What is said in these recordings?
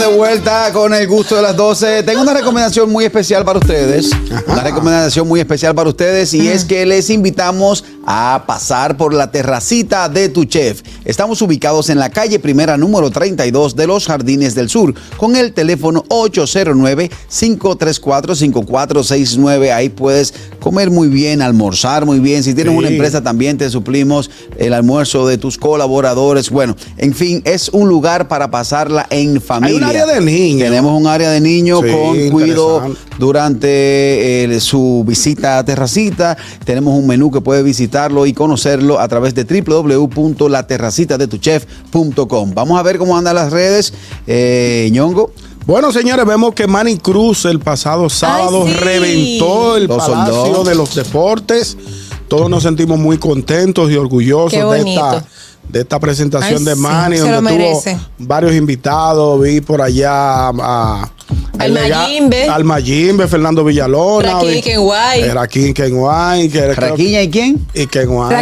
De vuelta con el gusto de las 12. Tengo una recomendación muy especial para ustedes. Una recomendación muy especial para ustedes y es que les invitamos a pasar por la terracita de tu chef. Estamos ubicados en la calle primera número 32 de los Jardines del Sur con el teléfono 809-534-5469. Ahí puedes comer muy bien, almorzar muy bien. Si tienes Sí. una empresa también te suplimos el almuerzo de tus colaboradores. Bueno, en fin, es un lugar para pasarla en familia. un área de niños. Tenemos un área de niños Sí, con cuido durante eh, su visita a Terracita. Tenemos un menú que puede visitarlo y conocerlo a través de www.laterracitadetuchef.com. Vamos a ver cómo andan las redes. Eh, Ñongo. Bueno, señores, vemos que Manny Cruz el pasado sábado sí. reventó el Lo Palacio de los Deportes. Todos nos sentimos muy contentos y orgullosos Qué de bonito. esta, de esta presentación Ay, de sí, Manny, se donde tuvo varios invitados. Vi por allá a. Al Mayimbe. Al Mayimbe, Fernando Villalona. Raquín vi- Kenway. Raquín Kenway. ¿Raquiña y quién? Y Kenway.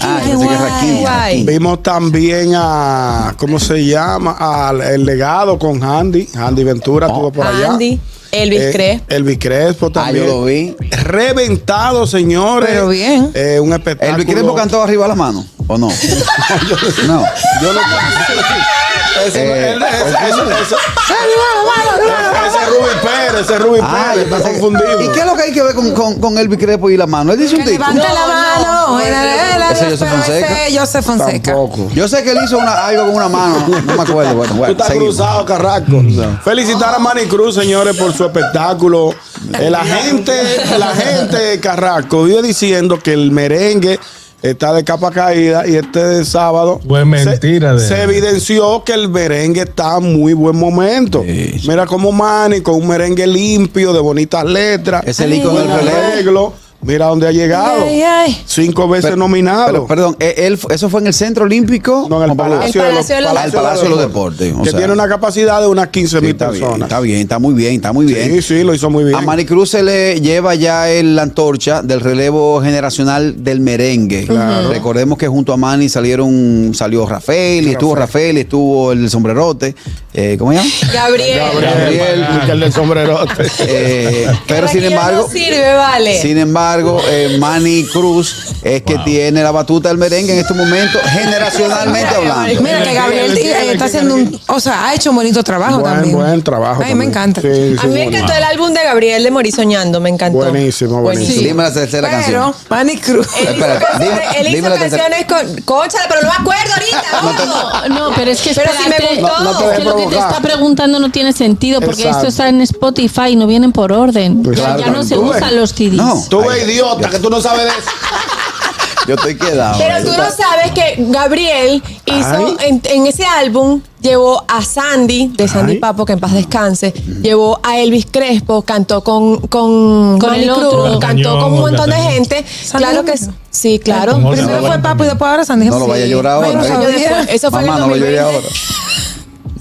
Ah. Guay. Vimos también a, ¿cómo se llama? Al el legado con Andy. Andy Ventura estuvo por allá. Andy, Elvis Eh, Crespo. Elvis Crespo Ah, también. yo lo vi. Reventado, señores. Pero bien. Eh, un espectáculo. ¿El Crespo cantó arriba la mano? ¿O no? no. Yo lo ese, Eh, es Rubí Pérez, ese es Rubí Ah, Pérez, está confundido. ¿Y qué es lo que hay que ver con, con, con Elvis Crespo y la mano? Él dice un tipo. levante la No, mano. no, él, ese Joseph Fonseca. ese Joseph Fonseca. Tampoco. Yo sé que él hizo una- algo con una mano. No, no me acuerdo. Bueno, Tú estás seguimos. cruzado, Carrasco. Felicitar a Manny Cruz, señores, por su espectáculo. La gente, la gente, Carrasco, vive diciendo que el merengue está de capa caída y este sábado Pues mentira se, de se evidenció que el merengue está en muy buen momento. Sí. Mira como Manny con un merengue limpio, de bonitas letras, Es el ícono del arreglo. Mira dónde ha llegado. Ay, ay. Cinco veces Pero- nominado. Pero, perdón, ¿e- él, ¿eso fue en el Centro Olímpico? No, en el? Palacio, El de los, Palacio de los- Al Palacio de los Deportes, o que sea. tiene una capacidad de unas 15 Sí, mil está bien, personas. está bien, está muy bien, está muy bien. Sí, sí, lo hizo muy bien. A Manny Cruz se le lleva ya el, la antorcha del relevo generacional del merengue. Recordemos que junto a Manny salieron, salió Rafael, y estuvo Rafael, y estuvo el sombrerote. Eh, ¿Cómo se llama? Gabriel. Gabriel. Que el del sombrerote. Eh, pero sin embargo, no sirve, vale. sin embargo, eh, Manny Cruz es que tiene la batuta del merengue en estos momentos, generacionalmente hablando. Mira que Gabriel eh, está haciendo un. O sea, ha hecho un bonito trabajo Buen, también. buen trabajo. Ay, me también. encanta. Sí, sí, A mí me bueno. encantó el álbum de Gabriel de Morir Soñando, me encantó. Buenísimo, buenísimo. Dime la tercera Pero, canción. Manny Cruz. Él hizo, canciones- dime- él hizo canciones con. Cónchale, pero no me acuerdo ahorita. No, no, pero es que Pero si me gustó. No, no te es dejes que lo que te está preguntando no tiene sentido porque Exacto. esto está en Spotify y no vienen por orden. Pues ya, claro, ya no se usan los CDs. No. Tú ves idiota que tú no sabes de eso. Yo estoy quedado. Pero tú no sabes que Gabriel hizo en, en ese álbum llevó a Sandy de Sandy Ay. Papo que en paz descanse, llevó a Elvis Crespo, cantó con con, Con Manny el Cruz, cantó con un montón de gente. Sandy Claro que sí, claro. Primero fue Papo y después ahora Sandy. No lo vaya a llorar ahora. Bueno, ¿eh? Eso fue Mamá, en no el lo 2020. ahora.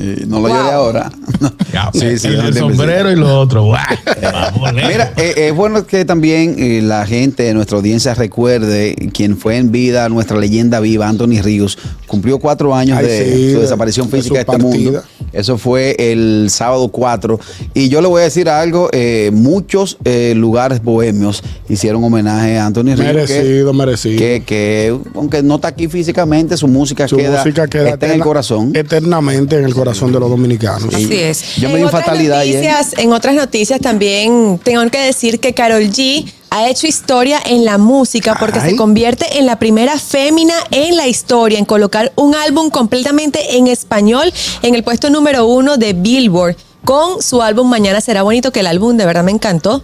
Eh, no lo Wow. ahora. Ya, Sí, sí, el, sombrero y lo otro. lejos. Mira, eh, es bueno que también eh, la gente, nuestra audiencia recuerde quien fue en vida nuestra leyenda viva, Anthony Ríos, cumplió cuatro años Ay, de sí, su de- desaparición de física de su este mundo. Eso fue el sábado 4. Y yo le voy a decir algo, eh, muchos eh, lugares bohemios hicieron homenaje a Anthony Ríos. que- Merecido, merecido. Que, que, aunque no está aquí físicamente, su música, Su queda, música queda está en el eterna- corazón. eternamente en el corazón de los dominicanos. Así es. Yo me en, di otras fatalidad ayer. noticias, en otras noticias también tengo que decir que Carol G ha hecho historia en la música porque Ay. se convierte en la primera fémina en la historia en colocar un álbum completamente en español en el puesto número uno de Billboard con su álbum Mañana será bonito, que el álbum de verdad me encantó.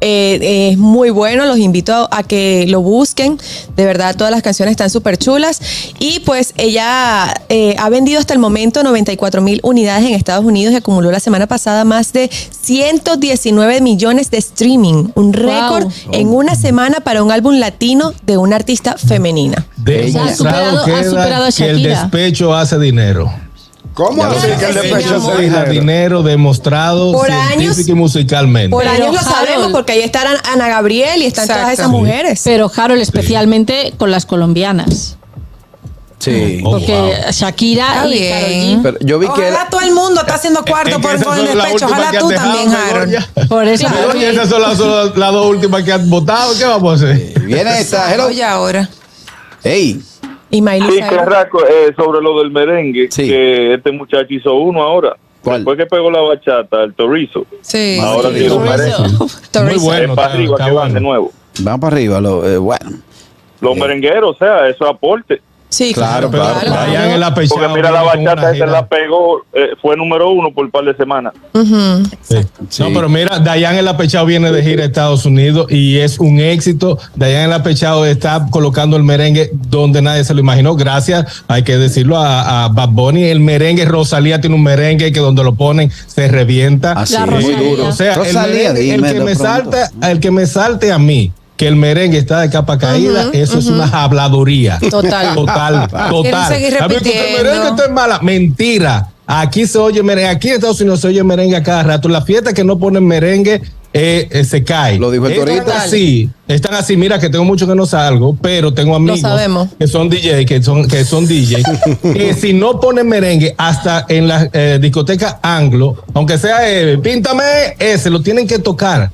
Eh, es muy bueno, los invito a, a que lo busquen. De verdad, todas las canciones están súper chulas. Y pues ella eh, ha vendido hasta el momento 94 mil unidades en Estados Unidos y acumuló la semana pasada más de 119 millones de streaming. Un récord en una semana para un álbum latino de una artista femenina. Demostrado Ha superado- ha queda superado a que el despecho hace dinero. ¿Cómo así que el despecho. Deja dinero? dinero demostrado Por años- y musicalmente. Por años lo sabemos porque ahí están Ana Gabriel y están todas esas mujeres. Pero Harold, especialmente con las colombianas. Sí. Oh, Porque wow. Shakira Está y bien. Karol G. Pero yo vi que Ojalá todo el mundo está haciendo cuarto Es que por, esas con el despecho. Ojalá tú también, Harold. Por eso Begoña. esas son las, dos últimas que han votado. ¿Qué vamos a hacer? viene esta. Hello. Oye, ahora. Hey. Y Miley Sí. Carraco, eh, sobre lo del merengue, Sí. que este muchacho hizo uno ahora. ¿Cuál? Después que pegó la bachata, el torizo. Sí. ahora sí. tiene un merengue. Muy bueno. para arriba está que van de bueno. nuevo. Vamos para arriba. Lo, eh, bueno. Los Eh. merengueros, o sea, eso aporte. Sí, Claro, claro, claro, claro. Dayan el apechado Porque mira, la bachata esa gira. la pegó, eh, fue número uno por un par de semanas. Sí. Sí. No, pero mira, Dayan el apechado viene de gira a Estados Unidos y es un éxito. Dayan el apechado está colocando el merengue donde nadie se lo imaginó. Gracias, hay que decirlo, a, a Bad Bunny. El merengue, Rosalía tiene un merengue que donde lo ponen se revienta. Así La es, muy Rosalía. duro. O sea, el, Rosalía, merengue, el dímelo que me pronto. salta, el que me salte a mí que el merengue está de capa caída, eso es una habladuría. Total. Total, total. Que el repitiendo. merengue está mala. Mentira. Aquí se oye merengue, aquí en Estados Unidos se oye merengue a cada rato. La fiesta que no ponen merengue eh, eh, se cae. Lo dijo el Están Torito. así, están así. Mira que tengo mucho que no salgo, pero tengo amigos que son DJ, que son, que son DJ, que si no ponen merengue hasta en la eh, discoteca anglo, aunque sea eh, píntame ese, lo tienen que tocar.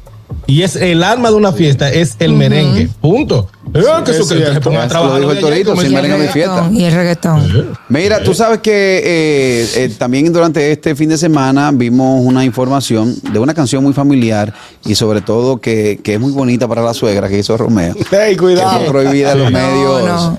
Y es el alma de una fiesta, es el merengue. Punto. Eh, que es eso que Lo dijo el de allá y Torito, sin el merengue fiesta. reggaetón, Y el reggaetón. Mira, tú sabes que eh, eh, también durante este fin de semana vimos una información de una canción muy familiar y sobre todo que, que es muy bonita para la suegra que hizo Romeo. Hey, que fue cuidado. prohibida en los Sí. medios. No, no.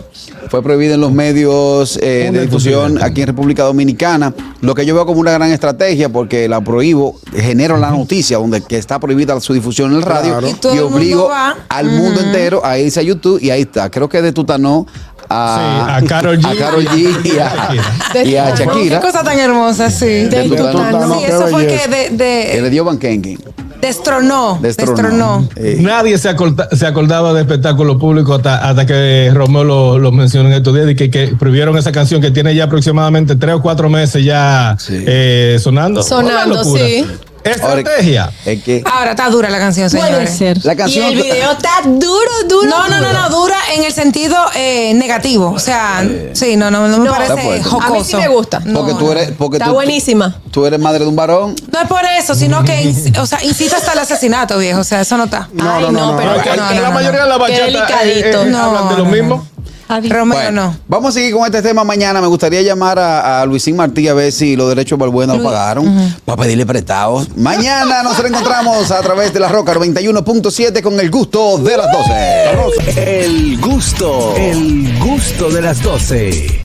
Fue prohibida en los medios eh, de difusión aquí en República Dominicana. Lo que yo veo como una gran estrategia porque la prohíbo, genero la noticia donde que está prohibida su difusión en el radio Claro. Y mundo obligo al mundo entero a irse a YouTube y ahí está. Creo que de Tutanó a, Sí, a Karol G. a Karol G y a, y a Shakira. Qué cosa tan hermosa, sí. De Tutanó. Sí, eso fue que de, Que le de- dio Bankenken. Destronó, Destronó. destronó. Eh, Nadie se, acorda- se acordaba de espectáculo público hasta, hasta que Romeo lo, lo mencionó en estos días y que, que prohibieron esa canción que tiene ya aproximadamente tres o cuatro meses ya Sí. eh, sonando. Sonando, sí. Estrategia. es que Ahora está dura la canción, Puede señores. ser. la Y canción. el video está duro, duro. No, no, no, no, dura en el sentido eh, negativo. O sea, sí, no, no, no me No, parece jocoso. A mí sí me gusta. No, Porque tú eres. Porque Está tú, buenísima. Tú eres madre de un varón. No es por eso, sino que o sea, incita hasta el asesinato, viejo. O sea, eso no está. Ay, no, no, no, pero No, que- no, que no, la no, mayoría de la Qué bachata delicadito. eh, eh, No, hablan de lo no, no. mismo. Romeo Bueno, no. Vamos a seguir con este tema mañana. Me gustaría llamar a, a Luisín Martí a ver si los derechos de Balbuena lo pagaron para pedirle prestados. Mañana nos reencontramos a través de la Roca 91.7 con el gusto de las 12. El gusto, el gusto de las 12.